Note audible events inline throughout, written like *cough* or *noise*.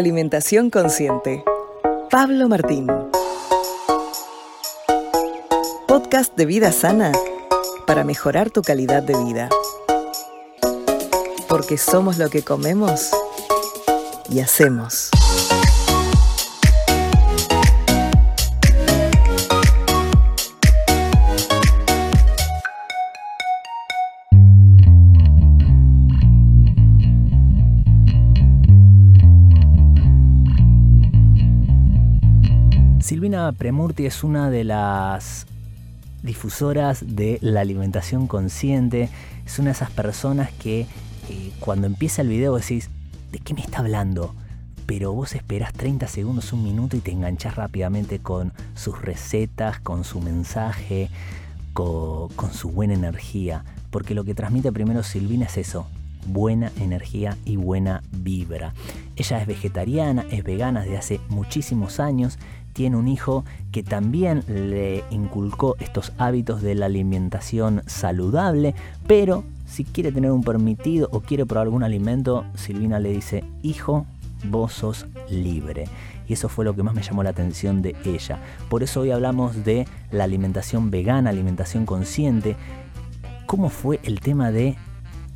Alimentación Consciente. Pablo Martín. Podcast de vida sana para mejorar tu calidad de vida. Porque somos lo que comemos y hacemos. Premurti es una de las difusoras de la alimentación consciente. Es una de esas personas que eh, cuando empieza el video decís, ¿de qué me está hablando? Pero vos esperás 30 segundos, un minuto y te enganchás rápidamente con sus recetas, con su mensaje, con, con su buena energía. Porque lo que transmite primero Silvina es eso, buena energía y buena vibra. Ella es vegetariana, es vegana desde hace muchísimos años tiene un hijo que también le inculcó estos hábitos de la alimentación saludable, pero si quiere tener un permitido o quiere probar algún alimento, Silvina le dice, hijo, vos sos libre. Y eso fue lo que más me llamó la atención de ella. Por eso hoy hablamos de la alimentación vegana, alimentación consciente. ¿Cómo fue el tema de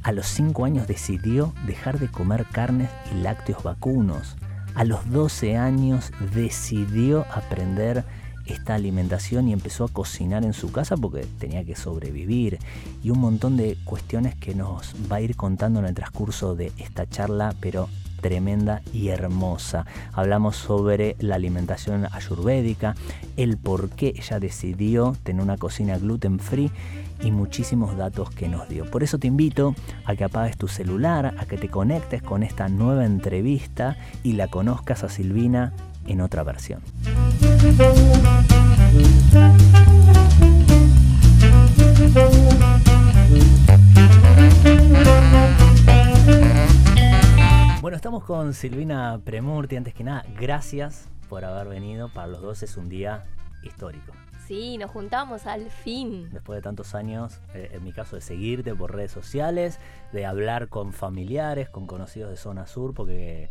a los 5 años decidió dejar de comer carnes y lácteos vacunos? A los 12 años decidió aprender esta alimentación y empezó a cocinar en su casa porque tenía que sobrevivir y un montón de cuestiones que nos va a ir contando en el transcurso de esta charla, pero tremenda y hermosa. Hablamos sobre la alimentación ayurvédica, el por qué ella decidió tener una cocina gluten free y muchísimos datos que nos dio. Por eso te invito a que apagues tu celular, a que te conectes con esta nueva entrevista y la conozcas a Silvina en otra versión. Bueno, estamos con Silvina Premurti. Antes que nada, gracias por haber venido. Para los dos es un día histórico. Sí, nos juntamos al fin. Después de tantos años, eh, en mi caso, de seguirte por redes sociales, de hablar con familiares, con conocidos de zona sur, porque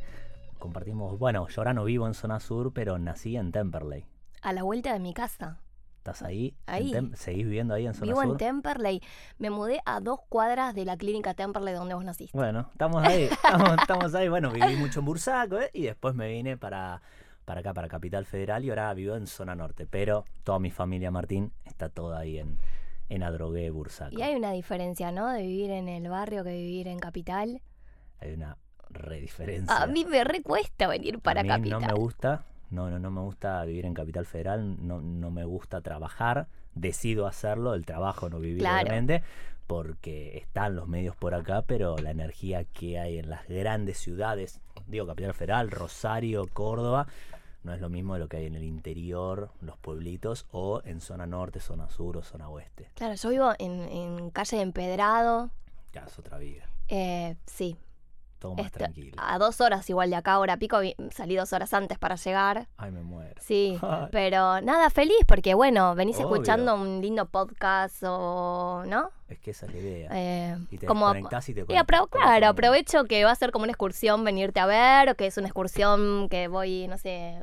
compartimos, bueno, yo ahora no vivo en zona sur, pero nací en Temperley. A la vuelta de mi casa. ¿Estás ahí? Ahí. ¿Seguís viviendo ahí en zona Vivo sur? en Temperley. Me mudé a dos cuadras de la clínica Temperley donde vos naciste. Bueno, estamos ahí, *laughs* estamos, estamos ahí. Bueno, viví mucho en Bursaco ¿eh? y después me vine para, para acá, para Capital Federal y ahora vivo en zona norte. Pero toda mi familia, Martín, está toda ahí en, en Adrogué, Bursaco. Y hay una diferencia, ¿no? De vivir en el barrio que vivir en capital. Hay una re diferencia. A mí me recuesta venir para a mí capital. no me gusta, no, no, no me gusta vivir en Capital Federal, no, no me gusta trabajar, decido hacerlo, el trabajo no vivir Claro. obviamente, porque están los medios por acá, pero la energía que hay en las grandes ciudades, digo Capital Federal, Rosario, Córdoba, no es lo mismo de lo que hay en el interior, los pueblitos, o en zona norte, zona sur o zona oeste. Claro, yo vivo en, en calle de Empedrado. Ya es otra vida, Eh, sí. Todo más Esto- tranquilo. a dos horas igual de acá, hora pico, salí dos horas antes para llegar. Ay, me muero. Sí, *laughs* pero nada, feliz porque bueno, venís Obvio. escuchando un lindo podcast o, ¿no? Es que esa es la idea. Eh, y te como y te y apro- claro, aprovecho que va a ser como una excursión venirte a ver, o que es una excursión que voy, no sé,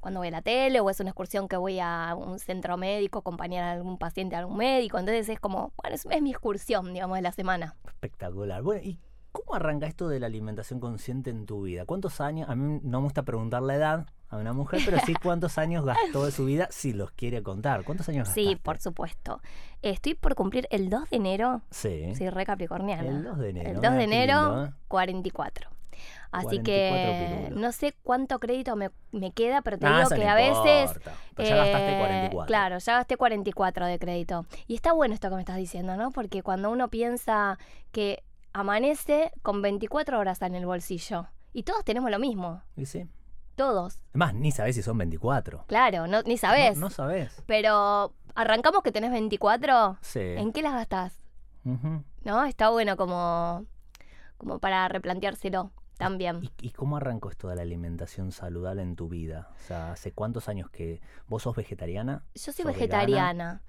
cuando voy a la tele, o es una excursión que voy a un centro médico, acompañar a algún paciente a algún médico. Entonces es como, bueno, es, es mi excursión, digamos, de la semana. Espectacular. Bueno, ¿y cómo arranca esto de la alimentación consciente en tu vida? ¿Cuántos años? A mí no me gusta preguntar la edad a una mujer, pero sí *laughs* cuántos años gastó de su vida, si los quiere contar. ¿Cuántos años gastaste? Sí, por supuesto. Estoy por cumplir el 2 de enero, Sí. soy re capricorniana. El 2 de enero. El 2 mira de enero, lindo, ¿eh? 44. Así 44 que pirulos. no sé cuánto crédito me, me queda, pero te Ah, digo que no a veces... importa. Pero ya gastaste eh, 44. Claro, ya gasté 44 de crédito. Y está bueno esto que me estás diciendo, ¿no? Porque cuando uno piensa que amanece con 24 horas en el bolsillo, y todos tenemos lo mismo, ¿Y sí? todos. Además, ni sabés si son 24. Claro, no, ni sabes. No, no sabés. Pero arrancamos que tenés 24, Sí. ¿en qué las gastás? Ujú. ¿No? Está bueno como, como para replanteárselo también. ¿Y, y cómo arrancó esto de la alimentación saludable en tu vida? O sea, ¿hace cuántos años que vos sos vegetariana? Yo soy ¿Sos vegetariana.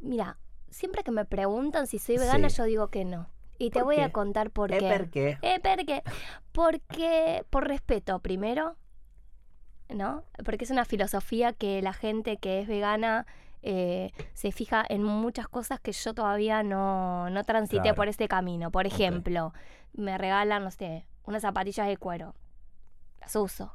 Mira, siempre que me preguntan si soy vegana, Sí. yo digo que no. Y te ¿Por voy a contar por qué. ¿por qué? ¿por qué? Porque, por respeto, primero, ¿no? Porque es una filosofía que la gente que es vegana eh, se fija en muchas cosas que yo todavía no, no transité Claro. por este camino. Por ejemplo, me regalan, no sé, unas zapatillas de cuero. Las uso.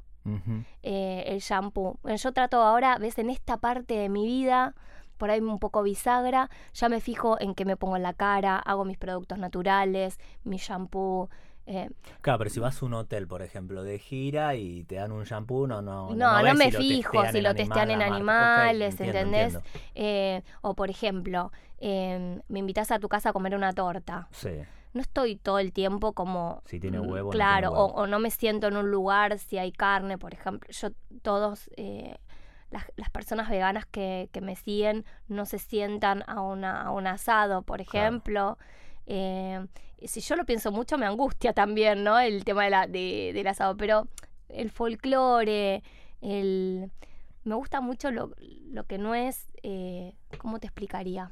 Eh, el shampoo. Bueno, yo trato ahora, ves, en esta parte de mi vida, por ahí un poco bisagra, ya me fijo en qué me pongo en la cara, hago mis productos naturales, mi shampoo. eh, Claro, pero si vas a un hotel, por ejemplo, de gira y te dan un shampoo, no, no. No, no me si fijo si lo testean en animales, entiendo, ¿entendés? entiendo. Eh, o por ejemplo, eh, me invitas a tu casa a comer una torta. Sí. No estoy todo el tiempo como... Si tiene mm, huevo, no Claro, tiene huevo. O, o no me siento en un lugar si hay carne, por ejemplo. Yo todos... eh, las, las personas veganas que, que me siguen no se sientan a, una, a un asado, por Claro. ejemplo. Eh, y si yo lo pienso mucho, me angustia *laughs* también, ¿no? El tema de la, de- del asado. Pero el folclore, el... Me gusta mucho lo, lo que no es... eh, ¿Cómo te explicaría?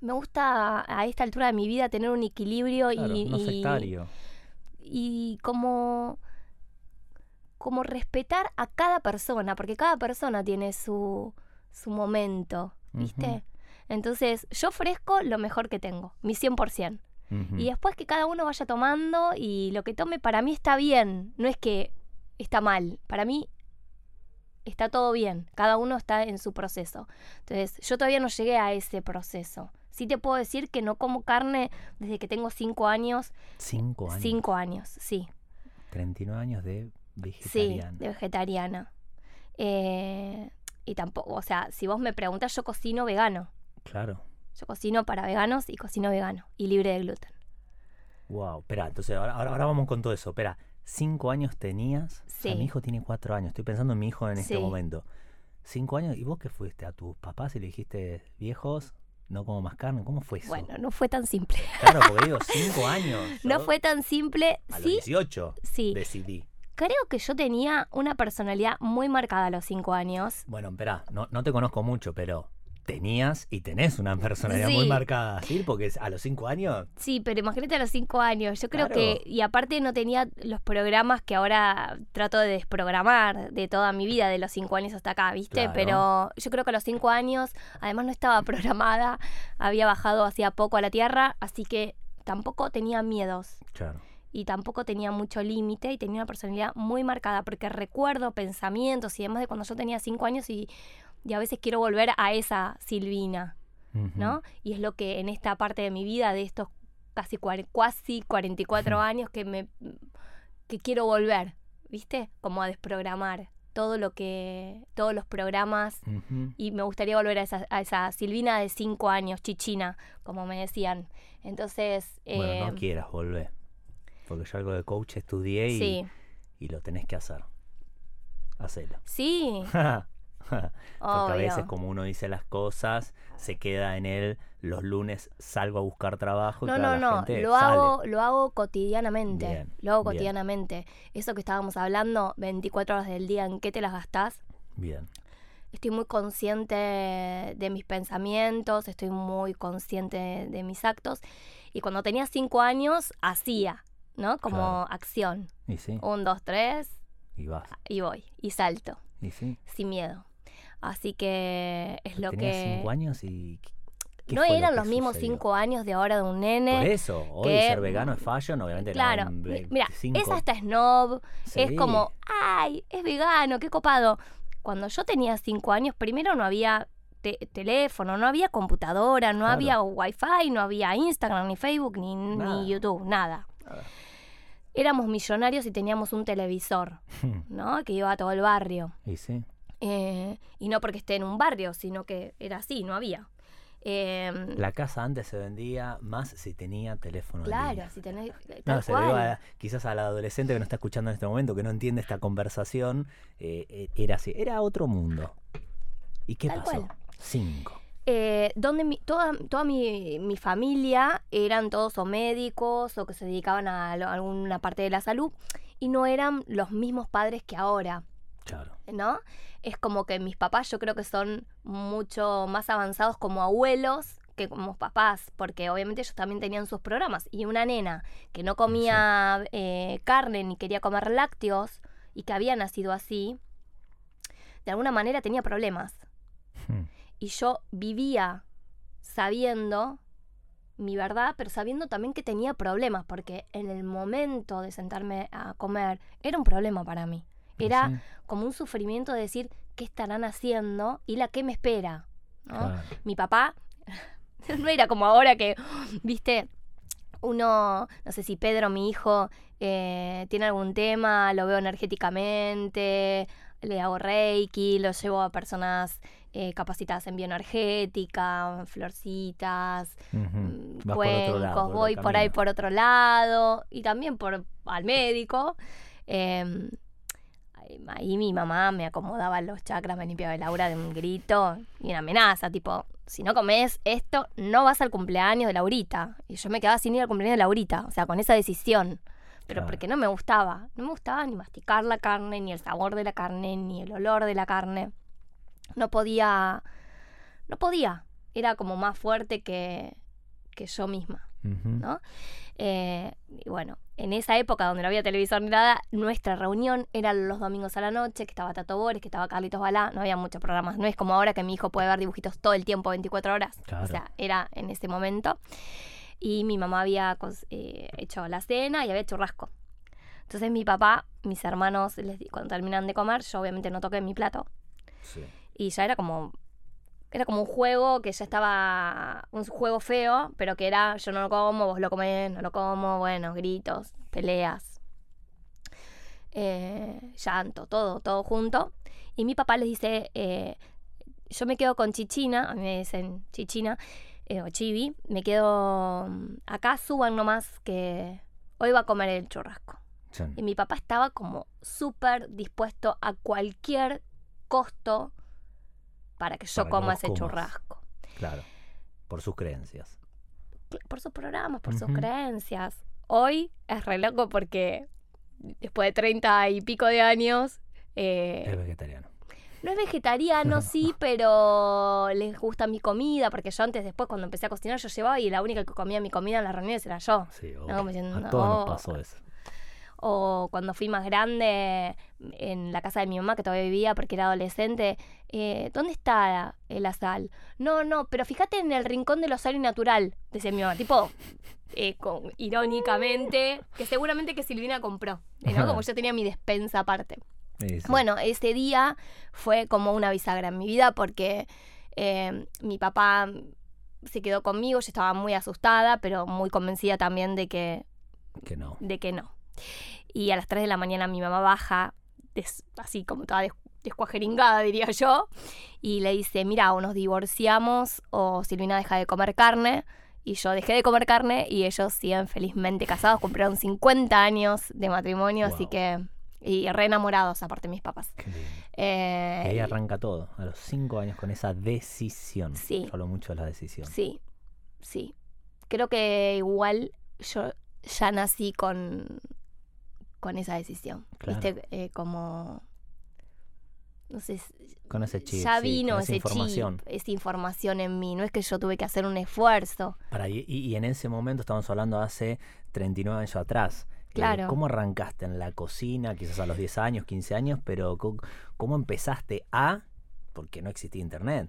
Me gusta a esta altura de mi vida tener un equilibrio Claro, y, no y- sectario. y como como respetar a cada persona, porque cada persona tiene su, su momento, ¿viste? Entonces, yo ofrezco lo mejor que tengo, mi 100%. Ujú. Y después que cada uno vaya tomando y lo que tome para mí está bien, no es que está mal, para mí está todo bien, cada uno está en su proceso. Entonces, yo todavía no llegué a ese proceso. Sí te puedo decir que no como carne desde que tengo cinco años. Cinco años. Cinco años, sí. 39 años de Sí, vegetariano. de vegetariana. Eh, y tampoco, o sea, si vos me preguntas, yo cocino vegano. Claro. Yo cocino para veganos y cocino vegano y libre de gluten. Wow. Espera, entonces ahora, ahora, vamos con todo eso. Espera, cinco años tenías. O sea, Sí. mi hijo tiene cuatro años. Estoy pensando en mi hijo en este Sí. momento. Cinco años. ¿Y vos qué fuiste? ¿A tus papás y le dijiste, viejos, no como más carne? ¿Cómo fue eso? Bueno, no fue tan simple. Claro, porque digo, cinco años. *laughs* No fue tan simple. A los Sí, 18 sí. decidí. Creo que yo tenía una personalidad muy marcada a los cinco años. Bueno, espera, no, no te conozco mucho, pero tenías y tenés una personalidad muy marcada, ¿sí? Porque a los cinco años, Sí, pero imagínate a los cinco años. Yo creo Claro. que, y aparte no tenía los programas que ahora trato de desprogramar de toda mi vida, de los cinco años hasta acá, ¿viste? Claro. Pero yo creo que a los cinco años, además no estaba *laughs* programada, había bajado hacía poco a la tierra, así que tampoco tenía miedos claro. Y tampoco tenía mucho límite y tenía una personalidad muy marcada porque recuerdo pensamientos y demás de cuando yo tenía cinco años y, y a veces quiero volver a esa Silvina. ¿no? Y es lo que en esta parte de mi vida, de estos casi, casi 44 años, que me que quiero volver, ¿viste? Como a desprogramar todo lo que, todos los programas. Y me gustaría volver a esa, a esa Silvina de 5 años, chichina, como me decían. Entonces, Bueno, eh, no quieras volver. Porque yo algo de coach estudié y, sí, y lo tenés que hacer. Hacelo. sí, *laughs* Porque a veces como uno dice las cosas, se queda en él, los lunes salgo a buscar trabajo y No, no, la no, gente lo sale. hago, lo hago cotidianamente. Bien, lo hago bien. cotidianamente. Eso que estábamos hablando, 24 horas del día, ¿en qué te las gastás? Bien. Estoy muy consciente de mis pensamientos, estoy muy consciente de mis actos. Y cuando tenía cinco años, hacía, ¿no? Como Claro. acción. Y sí, Un, dos, tres, y vas. y voy. Y salto, Y sí. sin miedo. Así que es lo Tenías que... cinco años y... ¿qué No lo eran los mismos sucedió? cinco años de ahora de un Por nene. eso, hoy que- ser vegano es fashion, obviamente Claro, mira, 25. es hasta snob, es como, ay, es vegano, qué copado. Cuando yo tenía cinco años, primero no había te- teléfono, no había computadora, no Claro. había wifi, no había Instagram, ni Facebook, ni, ni. YouTube, nada. Éramos millonarios y teníamos un televisor, ¿no? Que iba a todo el barrio. y sí. Eh, y no porque esté en un barrio, sino que era así, no había. Eh, La casa antes se vendía más si tenía teléfono. claro, línea. si tenés. Tal No, se a- quizás al adolescente que no está escuchando en este momento, que no entiende esta conversación, eh, eh, era así, era otro mundo. ¿Y qué Tal pasó? cual. Cinco. Eh, donde mi- toda, toda mi, mi familia eran todos o médicos o que se dedicaban a, lo- a alguna parte de la salud y no eran los mismos padres que ahora, Claro. ¿no? Es como que mis papás yo creo que son mucho más avanzados como abuelos que como papás, porque obviamente ellos también tenían sus programas. Y una nena que no comía eh, carne ni quería comer lácteos y que había nacido así, de alguna manera tenía problemas. Hmm. Y yo vivía sabiendo mi verdad, pero sabiendo también que tenía problemas, porque en el momento de sentarme a comer era un problema para mí. Era sí, como un sufrimiento de decir qué estarán haciendo y la que me espera. ¿no? claro. Mi papá *laughs* no era como ahora que, viste, uno, no sé si Pedro, mi hijo, eh, tiene algún tema, lo veo energéticamente, le hago reiki, lo llevo a personas eh, capacitadas en bioenergética, florcitas, lado, cuencos, por voy por ahí por otro lado y también por al médico. Em, ahí- ahí mi mamá me acomodaba los chakras, me limpiaba el aura de un grito y una amenaza, tipo, si no comes esto, no vas al cumpleaños de Laurita. Y yo me quedaba sin ir al cumpleaños de Laurita, o sea, con esa decisión. Pero Claro. porque no me gustaba, no me gustaba ni masticar la carne, ni el sabor de la carne, ni el olor de la carne. No podía, no podía. Era como más fuerte que, que yo misma. ¿no? Eh, y bueno, en esa época donde no había televisor ni nada, nuestra reunión era los domingos a la noche, que estaba Tato Bores, que estaba Carlitos Balá, no había muchos programas, no es como ahora que mi hijo puede ver dibujitos todo el tiempo, 24 horas, Claro. o sea, era en ese momento. Y mi mamá había eh, hecho la cena y había churrasco. Entonces mi papá, mis hermanos, les cuando terminan de comer, yo obviamente no toqué mi plato. Sí. Y ya era como. Era como un juego que ya estaba. Un juego feo, pero que era yo no lo como, vos lo comés, no lo como, bueno, gritos, peleas, eh, llanto, todo, todo junto. Y mi papá les dice: eh, Yo me quedo con Chichina, a mí me dicen Chichina, eh, o Chibi, me quedo mm, acá, suban nomás que hoy va a comer el churrasco. Sí. Y mi papá estaba como súper dispuesto a cualquier costo para que yo Para coma ese comas. churrasco. Claro. Por sus creencias. Por sus programas, por sus creencias. Hoy es re loco porque después de treinta y pico de años, eh, Es vegetariano. no es vegetariano, *laughs* sí, pero les gusta mi comida, porque yo antes, después, cuando empecé a cocinar, yo llevaba y la única que comía mi comida en las reuniones era yo. Sí, No, obvio. como diciendo, A todos no. nos pasó eso. O cuando fui más grande, en la casa de mi mamá, que todavía vivía porque era adolescente, eh, ¿dónde está la sal? No, no, pero fíjate en el rincón de lo sal y natural, decía mi mamá. Tipo, eh, con- irónicamente, que seguramente que Silvina compró, eh, ¿no? Como *laughs* yo tenía mi despensa aparte. Sí, sí. Bueno, ese día fue como una bisagra en mi vida porque eh, mi papá se quedó conmigo, yo estaba muy asustada, pero muy convencida también de que Que no. de que no. Y a las 3 de la mañana mi mamá baja, des- así como toda des- descuajeringada, diría yo, y le dice, mira, o nos divorciamos o Silvina deja de comer carne. Y yo dejé de comer carne y ellos siguen felizmente casados, cumplieron 50 años de matrimonio, así que... Y re enamorados, aparte mis papás. Eh, Y ahí arranca todo, a los cinco años con esa decisión. Sí. Yo hablo mucho de la decisión. Sí, sí. Creo que igual yo ya nací con, con esa decisión. Claro. ¿Viste? Eh, como. No sé. Con ese chip. ya sí, vino esa ese información. chip, esa información en mí. No es que yo tuve que hacer un esfuerzo. Para, y, en ese momento estamos hablando hace 39 años atrás. Eh, Claro. ¿Cómo arrancaste en la cocina, quizás a los 10 años, 15 años, pero cómo empezaste a, porque no existía internet?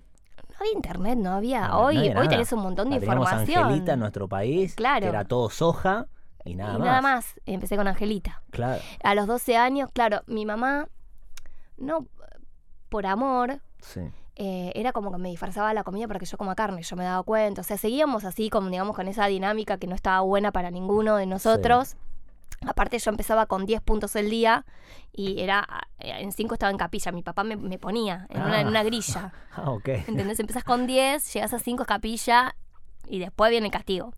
No había internet, no había. No, no hoy había hoy tenés un montón de La teníamos información. Angelita en nuestro país, Claro. que era todo soja y nada y más. nada más. Empecé con Angelita. Claro. A los 12 años, claro, mi mamá, no por amor, Sí. eh, era como que me disfrazaba la comida para que yo coma carne, yo me daba cuenta. O sea, seguíamos así, como digamos, con esa dinámica que no estaba buena para ninguno de nosotros. Aparte, yo empezaba con 10 puntos el día y era eh, en 5 estaba en capilla. Mi papá me, me ponía en, una, en una Ah. grilla. *laughs* Ah, ok. ¿Entendés? Empezás con 10, llegas a 5 es capilla y después viene el castigo.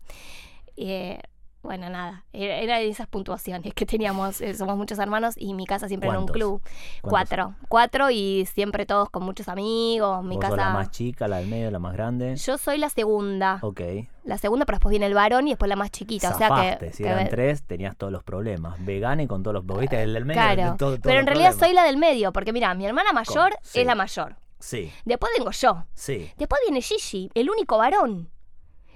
Eh, bueno, nada, era, era de esas puntuaciones que teníamos. eh, somos muchos hermanos y mi casa siempre era un club. ¿Cuántos? Cuatro. Cuatro y siempre todos con muchos amigos. Mi ¿Vos casa. sos la más chica, la del medio, la más grande? Yo soy la segunda. Ok. La segunda, pero después viene el varón y después la más chiquita. o sea Zafaste. que. si eran tres, tenías todos los problemas. Vegana y con todos los... vos ¿Viste? El del medio. Claro. de todo- todos pero en realidad problemas. soy la del medio, porque mira, mi hermana mayor Sí. es la mayor. Sí, Después vengo yo. sí. Después viene Gigi, el único varón.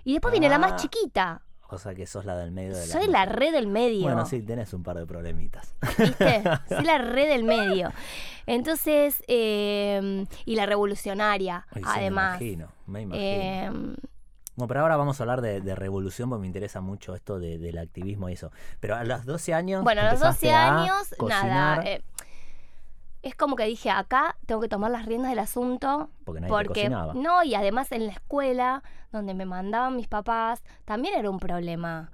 Y después viene la Ah. más chiquita. O sea que sos la del medio de la. Soy la red del medio. Bueno, sí, tenés un par de problemitas. ¿Viste? *laughs* Soy la red del medio. Entonces, eh, y la revolucionaria, Ay, sí, además. Me imagino, me imagino. Eh, Bueno, pero ahora vamos a hablar de, de revolución porque me interesa mucho esto de- del activismo y eso. Pero a los 12 años. bueno, a los 12 empezaste a años, nada. eh, es como que dije, acá tengo que tomar las riendas del asunto. porque nadie te Porque, cocinaba. no, y además en la escuela, donde me mandaban mis papás, también era un problema.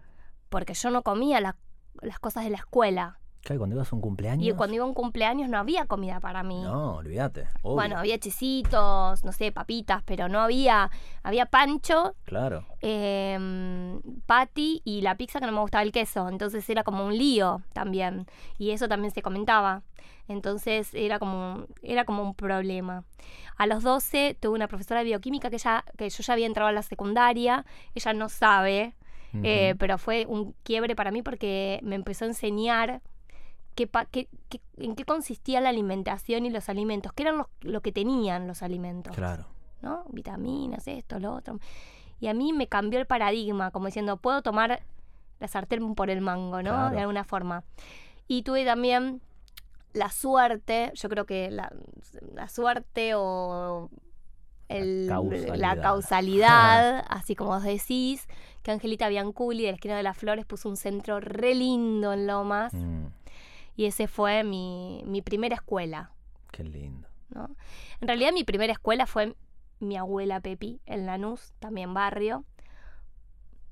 Porque yo no comía la- las cosas de la escuela. Claro, cuando ibas a un cumpleaños. Y cuando iba a un cumpleaños no había comida para mí. No, olvídate. obvio, Bueno, había chisitos, no sé, papitas, pero no había. Había pancho, Claro. eh, patty y la pizza que no me gustaba el queso. Entonces era como un lío también. Y eso también se comentaba. Entonces era como, era como un problema. A los 12 tuve una profesora de bioquímica que, ya, que yo ya había entrado a la secundaria. Ella no sabe, eh, pero fue un quiebre para mí porque me empezó a enseñar qué- en qué consistía la alimentación y los alimentos, qué eran los- lo que tenían los alimentos. Claro. ¿no? Vitaminas, esto, lo otro. Y a mí me cambió el paradigma, como diciendo, puedo tomar la sartén por el mango, ¿no? Claro. De alguna forma. Y tuve también la suerte, yo creo que la, la suerte o el- causalidad. la causalidad, *laughs* así como vos decís, que Angelita Bianculi de la esquina de las flores puso un centro re lindo en Lomas Mm, y ese fue mi, mi primera escuela. qué lindo. ¿no? En realidad mi primera escuela fue mi abuela Pepi en Lanús, también barrio.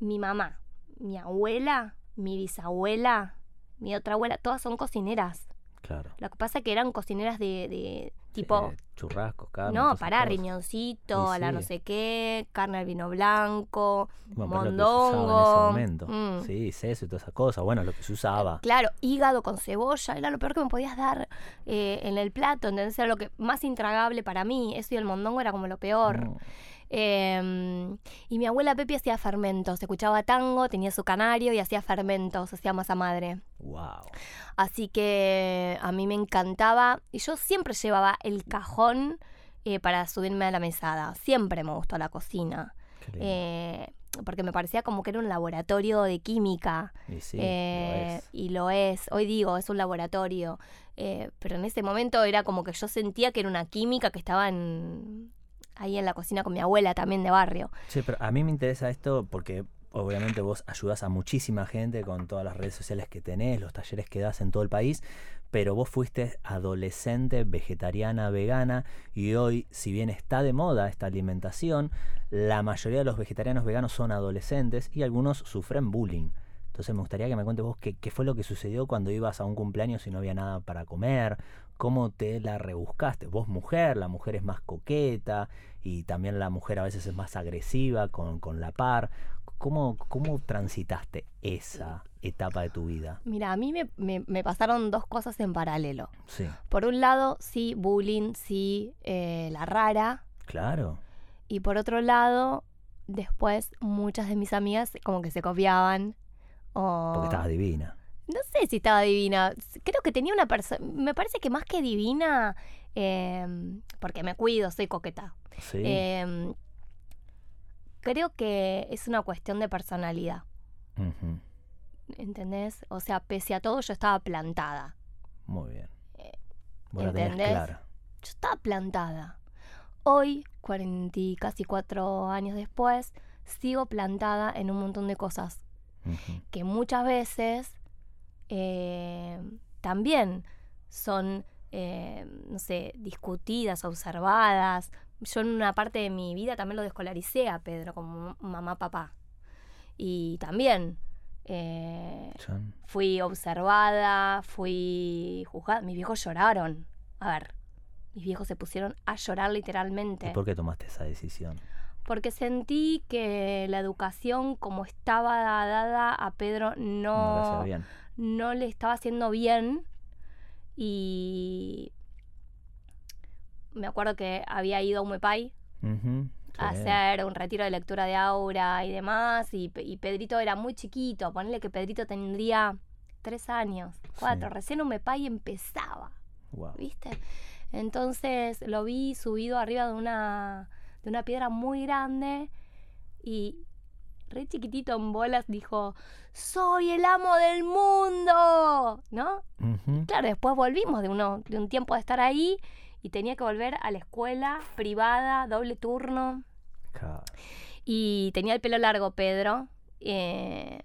Mi mamá, mi abuela, mi bisabuela, mi otra abuela, todas son cocineras. Claro. Lo que pasa es que eran cocineras de, de tipo... Eh, churrascos, carne. no, pará, riñoncito, a la no sé qué, carne al vino blanco, Bueno, pero usaba en ese mondongo. momento. mm. Sí, seso y todas esas cosas. Bueno, lo que se usaba. Claro, hígado con cebolla, era lo peor que me podías dar eh, en el plato, ¿entendés? Era lo que más intragable para mí. Eso y el mondongo era como lo peor. Mm, Eh, y mi abuela Pepi hacía fermentos, escuchaba tango, tenía su canario y hacía fermentos, hacía masa madre. wow. Así que a mí me encantaba y yo siempre llevaba el cajón eh, para subirme a la mesada. Siempre me gustó la cocina. Eh, porque me parecía como que era un laboratorio de química. y sí, Eh, lo es. Y lo es, hoy digo, es un laboratorio. Eh, pero en ese momento era como que yo sentía que era una química que estaba en- ahí en la cocina con mi abuela también de barrio. Sí, pero a mí me interesa esto porque obviamente vos ayudas a muchísima gente con todas las redes sociales que tenés, los talleres que das en todo el país, pero vos fuiste adolescente, vegetariana, vegana y hoy, si bien está de moda esta alimentación, la mayoría de los vegetarianos veganos son adolescentes y algunos sufren bullying. Entonces me gustaría que me cuentes vos qué, qué fue lo que sucedió cuando ibas a un cumpleaños y no había nada para comer, cómo te la rebuscaste. Vos mujer, la mujer es más coqueta y también la mujer a veces es más agresiva con, con la par. ¿Cómo, ¿Cómo transitaste esa etapa de tu vida? Mira, a mí me, me- me pasaron dos cosas en paralelo. Sí, Por un lado, sí, bullying, sí, eh, la rara. claro. Y por otro lado, después muchas de mis amigas como que se copiaban. O... Porque estabas divina. No sé si estaba divina. Creo que tenía una persona. Me parece que más que divina, eh, porque me cuido, soy coqueta. Sí. Eh, creo que es una cuestión de personalidad. ¿Entendés? O sea, pese a todo, yo estaba plantada. Muy bien. Eh, la tenías ¿entendés? clara. Yo estaba plantada. Hoy, 40 y casi cuatro años después, sigo plantada en un montón de cosas que muchas veces eh, también son, eh, no sé, discutidas, observadas. Yo en una parte de mi vida también lo descolaricé a Pedro como mamá, papá. Y también eh, fui observada, fui juzgada. Mis viejos lloraron. A ver, mis viejos se pusieron a llorar literalmente ¿Y por qué tomaste esa decisión? porque sentí que la educación como estaba dada a Pedro No bien. No le estaba haciendo bien y me acuerdo que había ido a Umepay Ujú, a sí. hacer un retiro de lectura de aura y demás y, y Pedrito era muy chiquito, ponerle que Pedrito tendría tres años, cuatro, Sí. recién Umepay empezaba. Wow. ¿viste? Entonces lo vi subido arriba de una, de una piedra muy grande y re chiquitito en bolas, dijo, soy el amo del mundo, ¿no? Claro, después volvimos de, uno, de un tiempo de estar ahí y tenía que volver a la escuela privada, doble turno. Y tenía el pelo largo, Pedro. eh,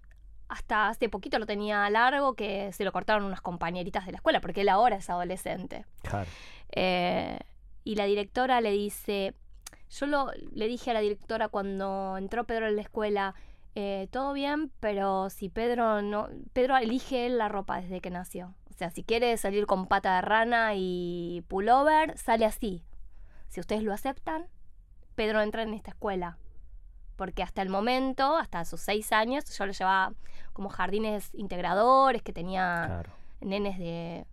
hasta hace poquito lo tenía largo, que se lo cortaron unas compañeritas de la escuela, porque él ahora es adolescente. Claro. Eh, y la directora le dice, yo lo, le dije a la directora cuando entró Pedro en la escuela, eh, todo bien, pero si Pedro no, Pedro elige él la ropa desde que nació. O sea, si quiere salir con pata de rana y pullover, sale así. Si ustedes lo aceptan, Pedro entra en esta escuela. Porque hasta el momento, hasta sus seis años, yo lo llevaba como jardines integradores, que tenía Claro. nenes de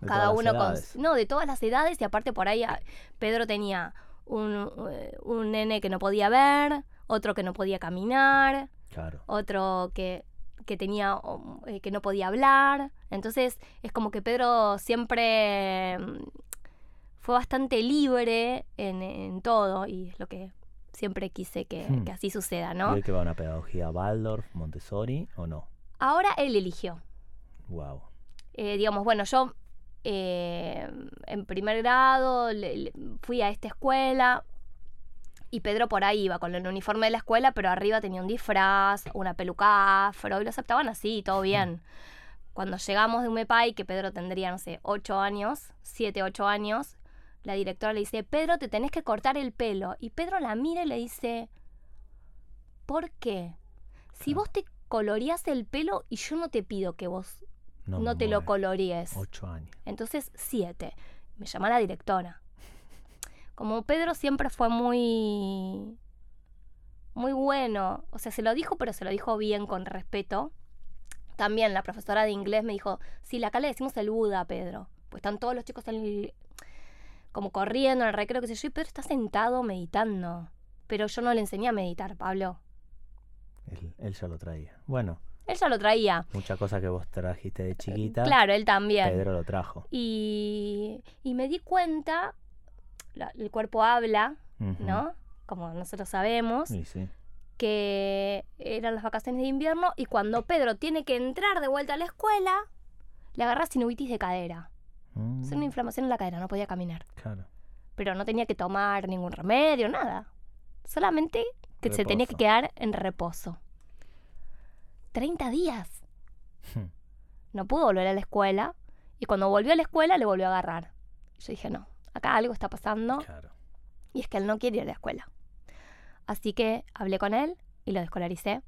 De cada uno con no de todas las edades y aparte por ahí ah, Pedro tenía un, eh, un nene que no podía ver otro que no podía caminar Claro. otro que que tenía eh, que no podía hablar entonces es como que Pedro siempre mm, fue bastante libre en, en todo y es lo que siempre quise que, Hmm. que así suceda ¿Y no él que va a una pedagogía Waldorf, Montessori o no? ahora él eligió Wow. eh, digamos, bueno, yo eh, en primer grado le- le- fui a esta escuela y Pedro por ahí iba con el uniforme de la escuela, pero arriba tenía un disfraz, una peluca afro y lo aceptaban así, todo bien. Cuando llegamos de Umepay, que Pedro tendría, no sé, 8 años, 7, 8 años, la directora le dice, Pedro, te tenés que cortar el pelo. Y Pedro la mira y le dice, ¿por qué? Si Claro. vos te coloreás el pelo y yo no te pido que vos No, te lo muero. colorees. Ocho años. Entonces, siete. Me llama la directora. Como Pedro siempre fue muy. muy bueno. O sea, se lo dijo, pero se lo dijo bien, con respeto. También la profesora de inglés me dijo: Sí, acá le decimos el Buda a Pedro. Pues están todos los chicos en- como corriendo en el recreo, qué sé yo, y Pedro está sentado meditando. Pero yo no le enseñé a meditar, Pablo. Él, él ya lo traía. Bueno, Él ya lo traía. mucha cosa que vos trajiste de chiquita. Claro, él también. Pedro lo trajo. Y, y me di cuenta, la- el cuerpo habla. ¿no? Como nosotros sabemos, Sí, sí. que eran las vacaciones de invierno y cuando Pedro tiene que entrar de vuelta a la escuela, le agarra sinuvitis de cadera. Mm, Es una inflamación en la cadera, no podía caminar. Claro. Pero no tenía que tomar ningún remedio, nada. Solamente que se tenía que quedar en reposo. 30 días. No pudo volver a la escuela y cuando volvió a la escuela le volvió a agarrar. Yo dije, no, acá algo está pasando Claro. y es que él no quiere ir a la escuela. Así que hablé con él y lo descolaricé.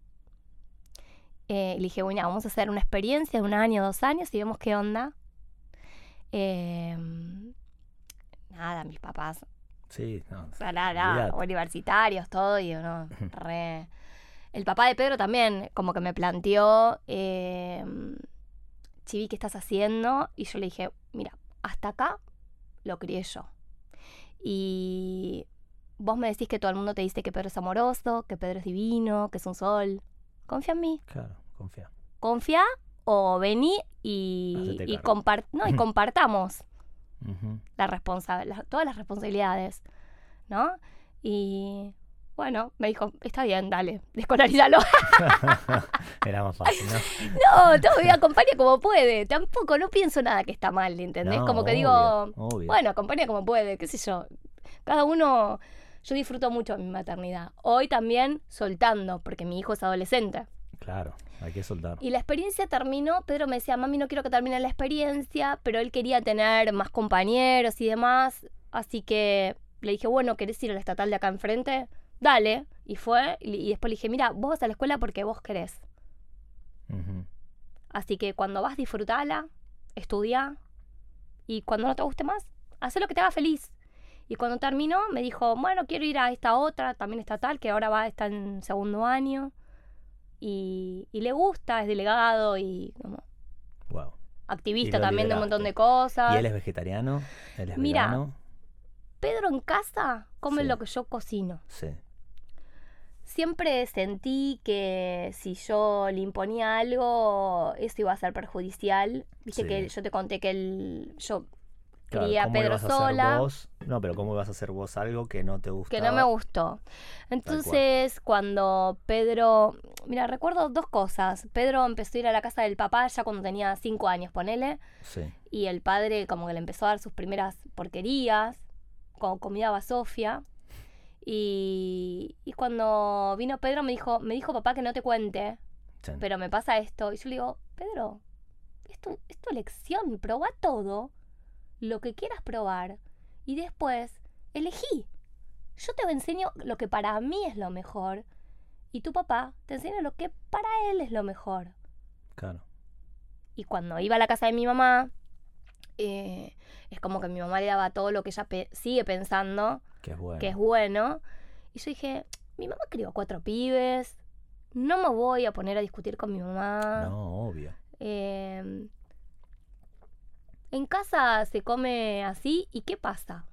Eh, y le dije, bueno, vamos a hacer una experiencia de un año, dos años y vemos qué onda. Eh, nada, mis papás, Sí, no. o sea, nada, nada, universitarios, todo, y uno, *laughs* re... El papá de Pedro también como que me planteó, eh, Chivi, ¿qué estás haciendo? Y yo le dije, mira, hasta acá lo crié yo. Y vos me decís que todo el mundo te dice que Pedro es amoroso, que Pedro es divino, que es un sol. Confía en mí. Claro, confía. Confía o vení y, y, cargo. compar- no, y compartamos la responsa la- todas las responsabilidades, ¿no? Y bueno, me dijo, está bien, dale, descolarízalo. *laughs* Era más fácil, ¿no? *laughs* no, todo me acompaña como puede. Tampoco, no pienso nada que está mal, ¿entendés? No, como que obvio, digo, obvio. bueno, acompaña como puede, qué sé yo. Cada uno, yo disfruto mucho mi maternidad. Hoy también soltando, porque mi hijo es adolescente. Claro, hay que soltar. Y la experiencia terminó, Pedro me decía, mami, no quiero que termine la experiencia, pero él quería tener más compañeros y demás, así que le dije, bueno, ¿querés ir a la estatal de acá enfrente? Dale, y fue, y, después le dije, mira, vos vas a la escuela porque vos querés, así que cuando vas disfrutala, estudia, y cuando no te guste más, haz lo que te haga feliz. Y cuando terminó, me dijo, bueno, quiero ir a esta otra, también estatal, que ahora va, está en segundo año, y, y le gusta, es delegado y como Wow. activista también de un montón de cosas. ¿Y él es vegetariano? ¿Él es Mira. vegano? Pedro en casa come Sí. lo que yo cocino. Sí. Siempre sentí que si yo le imponía algo, eso iba a ser perjudicial. Viste Sí. que yo te conté que él, yo Claro, crié a ¿cómo Pedro ibas a hacer sola. vos? No, pero ¿cómo ibas a hacer vos algo que no te gustaba? que no me gustó. Entonces, cuando Pedro, mira, recuerdo dos cosas. Pedro empezó a ir a la casa del papá ya cuando tenía cinco años, ponele, Sí, y el padre como que le empezó a dar sus primeras porquerías, con comida basofia. Y, y cuando vino Pedro me dijo, me dijo papá que no te cuente, sí. pero me pasa esto. Y yo le digo, Pedro, esto es tu elección, probá todo, lo que quieras probar, y después elegí. Yo te enseño lo que para mí es lo mejor, y tu papá te enseña lo que para él es lo mejor. Claro. Y cuando iba a la casa de mi mamá, eh, es como que mi mamá le daba todo lo que ella pe- sigue pensando Que es bueno. que es bueno. Y yo dije, mi mamá crió cuatro pibes, no me voy a poner a discutir con mi mamá. No, obvio. Eh, en casa se come así y ¿qué pasa?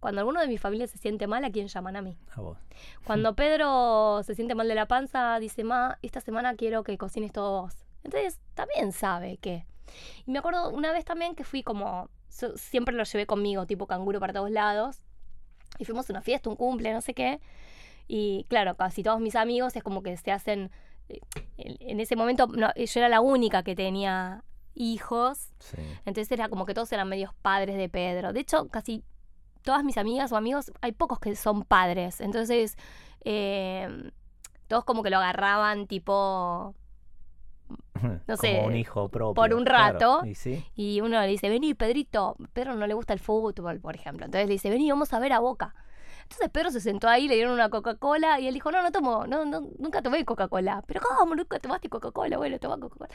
Cuando alguno de mi familia se siente mal, ¿a quién llaman a mí? A vos. Cuando *laughs* Pedro se siente mal de la panza, dice, ma, esta semana quiero que cocines todo vos. Entonces, también sabe que. Y me acuerdo una vez también que fui como, so- siempre lo llevé conmigo, tipo canguro para todos lados. Y fuimos a una fiesta, un cumple, no sé qué. Y claro, casi todos mis amigos es como que se hacen... eh, En en ese momento no, yo era la única que tenía hijos. Sí. Entonces era como que todos eran medios padres de Pedro. De hecho, casi todas mis amigas o amigos, hay pocos que son padres. Entonces, eh, todos como que lo agarraban tipo... No sé, Como un hijo propio. por un claro. rato. Y sí. Y uno le dice, vení, Pedrito. Pedro no le gusta el fútbol, por ejemplo. Entonces le dice, vení, vamos a ver a Boca. Entonces Pedro se sentó ahí, le dieron una Coca-Cola y él dijo, no, no tomo, no, no, nunca tomé Coca-Cola. Pero ¿cómo? Nunca tomaste Coca-Cola. Bueno, toma Coca-Cola.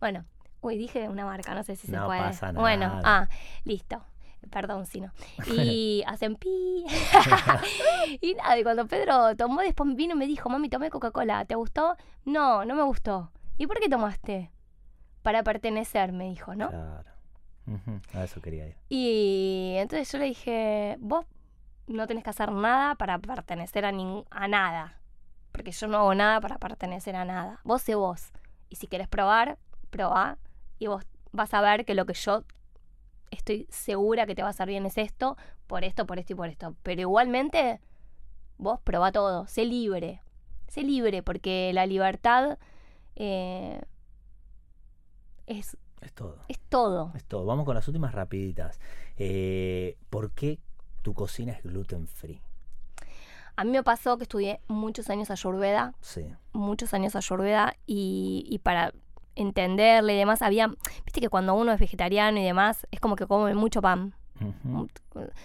Bueno, uy, dije una marca, no sé si se puede. pasa Bueno, nada. ah, listo. Perdón, si no. *laughs* Y hacen pi. *laughs* y nada, y cuando Pedro tomó, después vino y me dijo, mami, tomé Coca-Cola. ¿Te gustó? No, no me gustó. ¿Y por qué tomaste? Para pertenecer, me dijo, ¿no? Claro. A eso quería ir. Y entonces yo le dije, vos no tenés que hacer nada para pertenecer a, a nada. Porque yo no hago nada para pertenecer a nada. Vos sé vos. Y si querés probar, probá. Y vos vas a ver que lo que yo estoy segura que te va a hacer bien es esto, por esto, por esto y por esto. Pero igualmente, vos probá todo. Sé libre. Sé libre porque la libertad eh, es, Es todo. es todo. Es todo. Vamos con las últimas rapiditas. Eh, ¿Por qué tu cocina es gluten free? A mí me pasó que estudié muchos años Ayurveda, Sí. muchos años Ayurveda, y, y para entenderle y demás, había, viste que cuando uno es vegetariano y demás, es como que come mucho pan.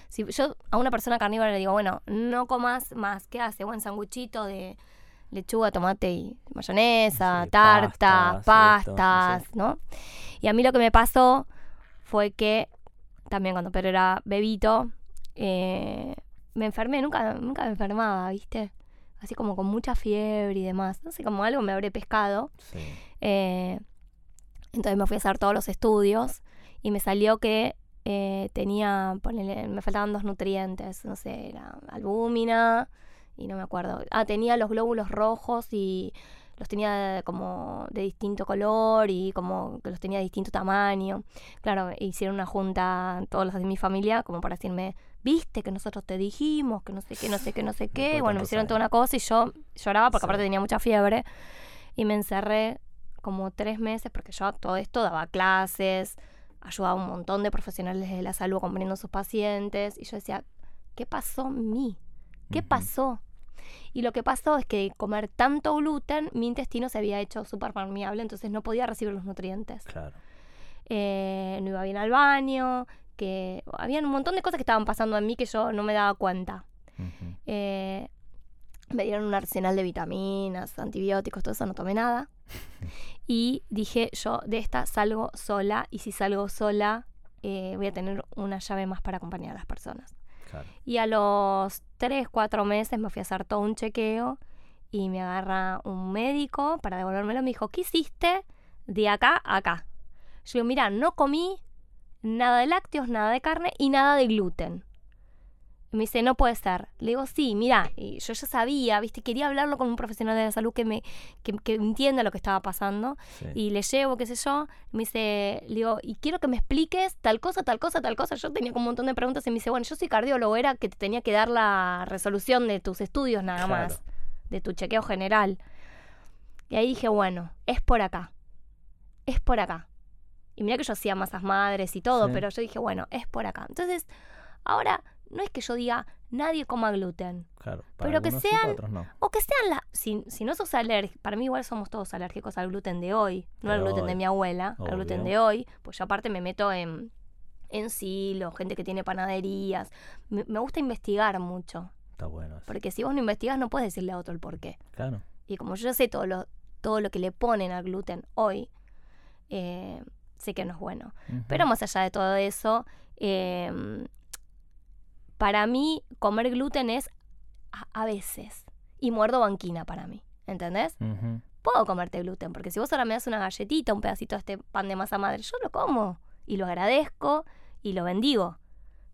Si yo a una persona carnívora le digo, bueno, no comas más, ¿qué hace? Buen sanguchito de lechuga, tomate y mayonesa, Sí, tarta, pastas, esto, ¿no? Y a mí lo que me pasó fue que también cuando Pedro era bebito, eh, me enfermé, nunca, nunca me enfermaba, ¿viste? Así como con mucha fiebre y demás. No sé, como algo me habré pescado. Sí. Eh, entonces me fui a hacer todos los estudios y me salió que eh, tenía, ponele, me faltaban dos nutrientes, no sé, era albúmina y no me acuerdo. Ah, tenía los glóbulos rojos y los tenía como de distinto color y como que los tenía de distinto tamaño. Claro, hicieron una junta todos los de mi familia como para decirme, viste que nosotros te dijimos, que no sé qué, no sé qué, no sé *laughs* qué. de Bueno, me hicieron toda una cosa y yo lloraba porque Sí. aparte tenía mucha fiebre y me encerré como tres meses porque yo todo esto daba clases, ayudaba a un montón de profesionales de la salud a sus pacientes y yo decía, ¿qué pasó en mí? ¿Qué pasó? Y lo que pasó es que de comer tanto gluten, mi intestino se había hecho súper permeable, entonces no podía recibir los nutrientes. Claro. Eh, no iba bien al baño, que había un montón de cosas que estaban pasando en mí que yo no me daba cuenta. Eh, me dieron un arsenal de vitaminas, antibióticos, todo eso, no tomé nada. *laughs* Y dije, yo de esta salgo sola y si salgo sola eh, voy a tener una llave más para acompañar a las personas. Y a los 3, 4 meses me fui a hacer todo un chequeo y me agarra un médico para devolvérmelo. Me dijo, ¿qué hiciste de acá a acá? Yo digo, mira, no comí nada de lácteos, nada de carne y nada de gluten. Y me dice, no puede ser. Le digo, sí, mira, y yo ya sabía, viste, quería hablarlo con un profesional de la salud que me que, que entienda lo que estaba pasando. Sí. Y le llevo, qué sé yo. me dice, le digo, y quiero que me expliques tal cosa, tal cosa, tal cosa. Yo tenía como un montón de preguntas y me dice, bueno, yo soy cardiólogo, era que te tenía que dar la resolución de tus estudios nada Claro. más, de tu chequeo general. Y ahí dije, bueno, es por acá. Es por acá. Y mira que yo hacía masas madres y todo, Sí. pero yo dije, bueno, es por acá. Entonces, ahora no es que yo diga, nadie coma gluten. Claro. Pero que sí, sean- otros no. O que sean las. Si, si no sos alérgico. Para mí, igual somos todos alérgicos al gluten de hoy. No De al gluten de mi abuela, al gluten de hoy. Pues yo, aparte, me meto en. En silo, gente que tiene panaderías. Me, me gusta investigar mucho. Está bueno eso. Porque si vos no investigas, no puedes decirle a otro el por qué. Claro. Y como yo ya sé todo lo, todo lo que le ponen al gluten hoy, eh, sé que no es bueno. Pero más allá de todo eso, eh, para mí comer gluten es a, a veces. Y muerdo banquina para mí. ¿Entendés? Puedo comerte gluten, porque si vos ahora me das una galletita, un pedacito de este pan de masa madre, yo lo como. Y lo agradezco y lo bendigo.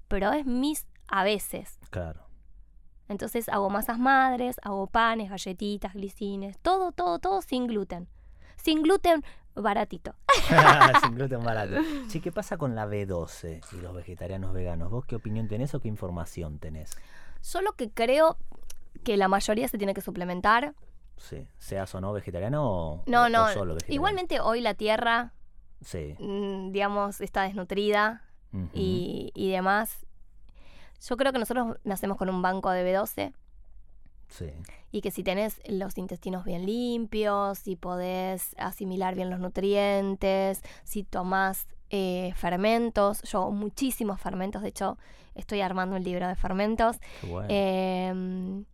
Pero es mis a veces. Claro. Entonces hago masas madres, hago panes, galletitas, glicines, todo, todo, todo sin gluten. Sin gluten, baratito. *laughs* Sin gluten barato. Sí, ¿qué pasa con la B12 y los vegetarianos veganos? ¿Vos qué opinión tenés o qué información tenés? Solo que creo que la mayoría se tiene que suplementar. Sí, seas o no vegetariano o, No, no. o solo vegetariano. Igualmente hoy la tierra, Sí. mm, digamos, está desnutrida y, y demás. Yo creo que nosotros nacemos con un banco de B12 Sí. y que si tenés los intestinos bien limpios, si podés asimilar bien los nutrientes, si tomás eh, fermentos, yo muchísimos fermentos, de hecho estoy armando un libro de fermentos. Qué bueno. Em,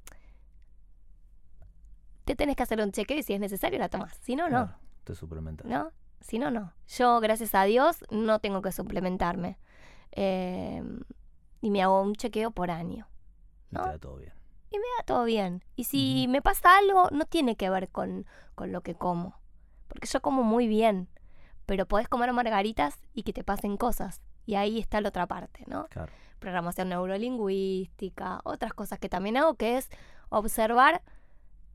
te tenés que hacer un chequeo y si es necesario la tomás, si no, no. Te suplementas. ¿no? Si no, no. Yo, gracias a Dios, no tengo que suplementarme. Eh, y me hago un chequeo por año. Y ¿no? te da todo bien. Y me da todo bien. Y si me pasa algo, no tiene que ver con, con lo que como. Porque yo como muy bien. Pero podés comer margaritas y que te pasen cosas. Y ahí está la otra parte, ¿no? Claro. programación neurolingüística, otras cosas que también hago, que es observar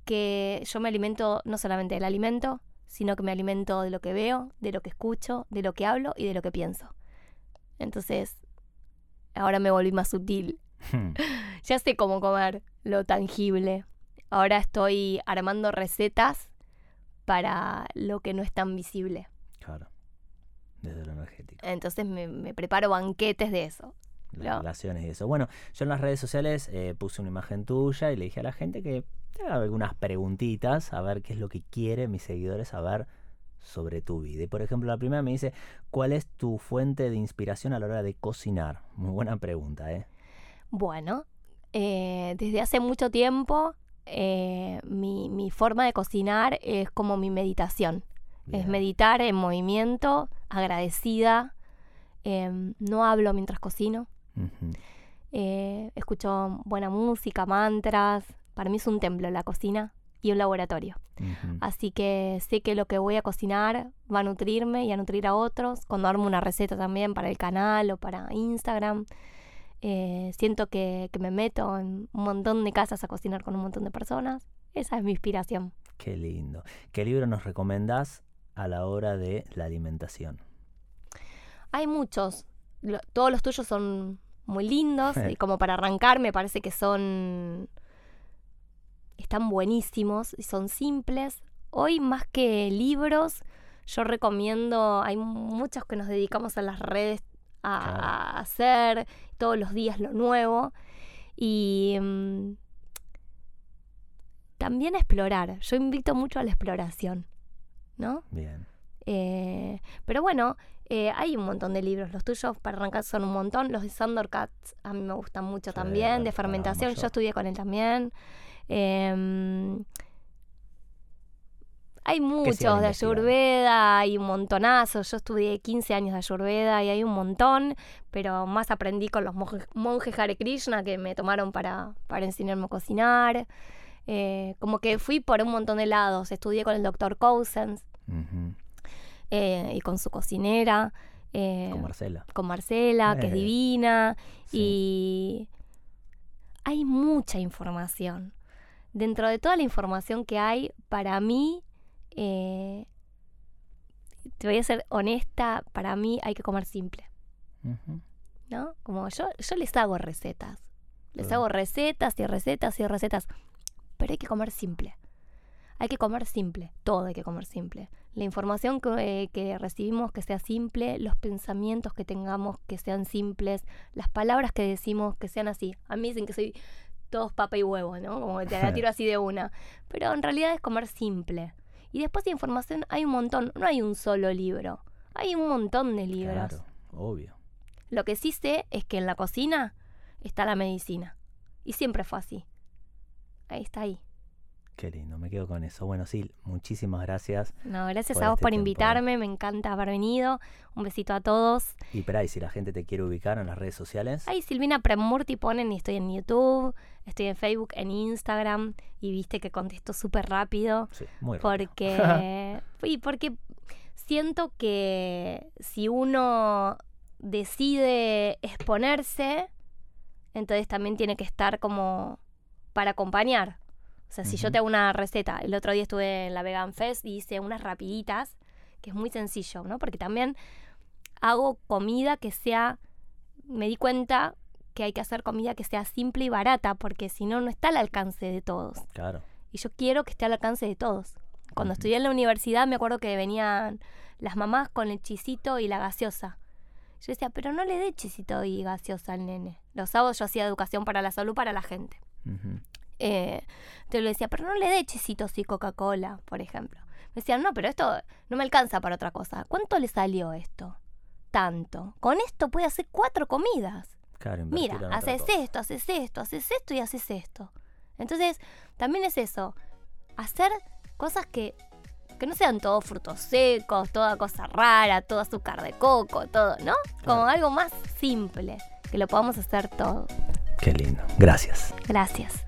que yo me alimento no solamente del alimento, sino que me alimento de lo que veo, de lo que escucho, de lo que hablo y de lo que pienso. Entonces, ahora me volví más sutil. Ya sé cómo comer lo tangible. Ahora estoy armando recetas para lo que no es tan visible. claro. Desde lo energético. Entonces me, me preparo banquetes de eso. Las relaciones y eso. Bueno, yo en las redes sociales eh, puse una imagen tuya y le dije a la gente que te haga algunas preguntitas a ver qué es lo que quieren mis seguidores saber sobre tu vida. Y por ejemplo, la primera me dice, ¿cuál es tu fuente de inspiración a la hora de cocinar? Muy buena pregunta, ¿eh? Bueno, eh, desde hace mucho tiempo eh, mi, mi forma de cocinar es como mi meditación. Es meditar en movimiento, agradecida. em, no hablo mientras cocino. Eh, escucho buena música, mantras. Para mí es un templo la cocina y un laboratorio. Así que sé que lo que voy a cocinar va a nutrirme y a nutrir a otros. Cuando armo una receta también para el canal o para Instagram, eh, siento que, que me meto en un montón de casas a cocinar con un montón de personas. Esa es mi inspiración. Qué lindo. ¿Qué libro nos recomendás a la hora de la alimentación? Hay muchos. Lo- todos los tuyos son muy lindos y *laughs* como para arrancar me parece que son... Están buenísimos y son simples. Hoy más que libros, yo recomiendo, hay muchos que nos dedicamos a las redes a, Claro. a hacer todos los días lo nuevo y mm, también explorar. Yo invito mucho a la exploración, ¿no? Bien. Eh, pero bueno, eh, hay un montón de libros. Los tuyos para arrancar son un montón. Los de Sandor Katz a mí me gustan mucho Sí, también. De fermentación, yo estudié con él también. Em, hay muchos de. Ayurveda, hay un montonazo. Yo estudié 15 años de Ayurveda y hay un montón, pero más aprendí con los monjes, monjes Hare Krishna que me tomaron para, para enseñarme a cocinar. Eh, como que fui por un montón de lados. Estudié con el doctor Cousins eh, y con su cocinera, eh, Con Marcela. con Marcela, que es divina, sí. y hay mucha información. Dentro de toda la información que hay, para mí, eh, te voy a ser honesta, para mí hay que comer simple. Ujú. ¿no? Como yo, yo les hago recetas. Les Claro. hago recetas y recetas y recetas. Pero hay que comer simple. Hay que comer simple. Todo hay que comer simple. La información que, eh, que recibimos que sea simple, los pensamientos que tengamos que sean simples, las palabras que decimos que sean así. A mí dicen que soy todos papa y huevo, ¿no? Como que te la *laughs* tiro así de una. Pero en realidad es comer simple. Y después de información hay un montón. No hay un solo libro. Hay un montón de libros. Claro, obvio. Lo que sí sé es que en la cocina está la medicina. Y siempre fue así. Ahí está ahí. Qué lindo, me quedo con eso. Bueno, sí, muchísimas gracias. No, gracias a vos este por tiempo. invitarme. Me encanta haber venido. Un besito a todos. Y espera, y si la gente te quiere ubicar en las redes sociales. Ahí Silvina Premurti ponen y estoy en YouTube, estoy en Facebook, en Instagram. Y viste que contesto súper rápido. Sí, muy rápido. Porque, *laughs* y porque siento que si uno decide exponerse, entonces también tiene que estar como para acompañar. O sea, si yo te hago una receta, el otro día estuve en la Vegan Fest y hice unas rapiditas, que es muy sencillo, ¿no? Porque también hago comida que sea, me di cuenta que hay que hacer comida que sea simple y barata, porque si no, no está al alcance de todos. Claro. Y yo quiero que esté al alcance de todos. Cuando estudié en la universidad me acuerdo que venían las mamás con el chisito y la gaseosa. Yo decía, pero no le dé chisito y gaseosa al nene. Los sábados yo hacía educación para la salud para la gente. Eh, entonces le decía, pero no le dé chisitos y Coca-Cola, por ejemplo. Me decían, no, pero esto no me alcanza para otra cosa. ¿Cuánto le salió esto? Tanto. Con esto puede hacer cuatro comidas. Claro, Mira, haces cosa. esto, haces esto, haces esto y haces esto. Entonces, también es eso, hacer cosas que, que no sean todos frutos secos, toda cosa rara, todo azúcar de coco, todo, ¿no? Como algo más simple, que lo podamos hacer todo. Qué lindo. Gracias. Gracias.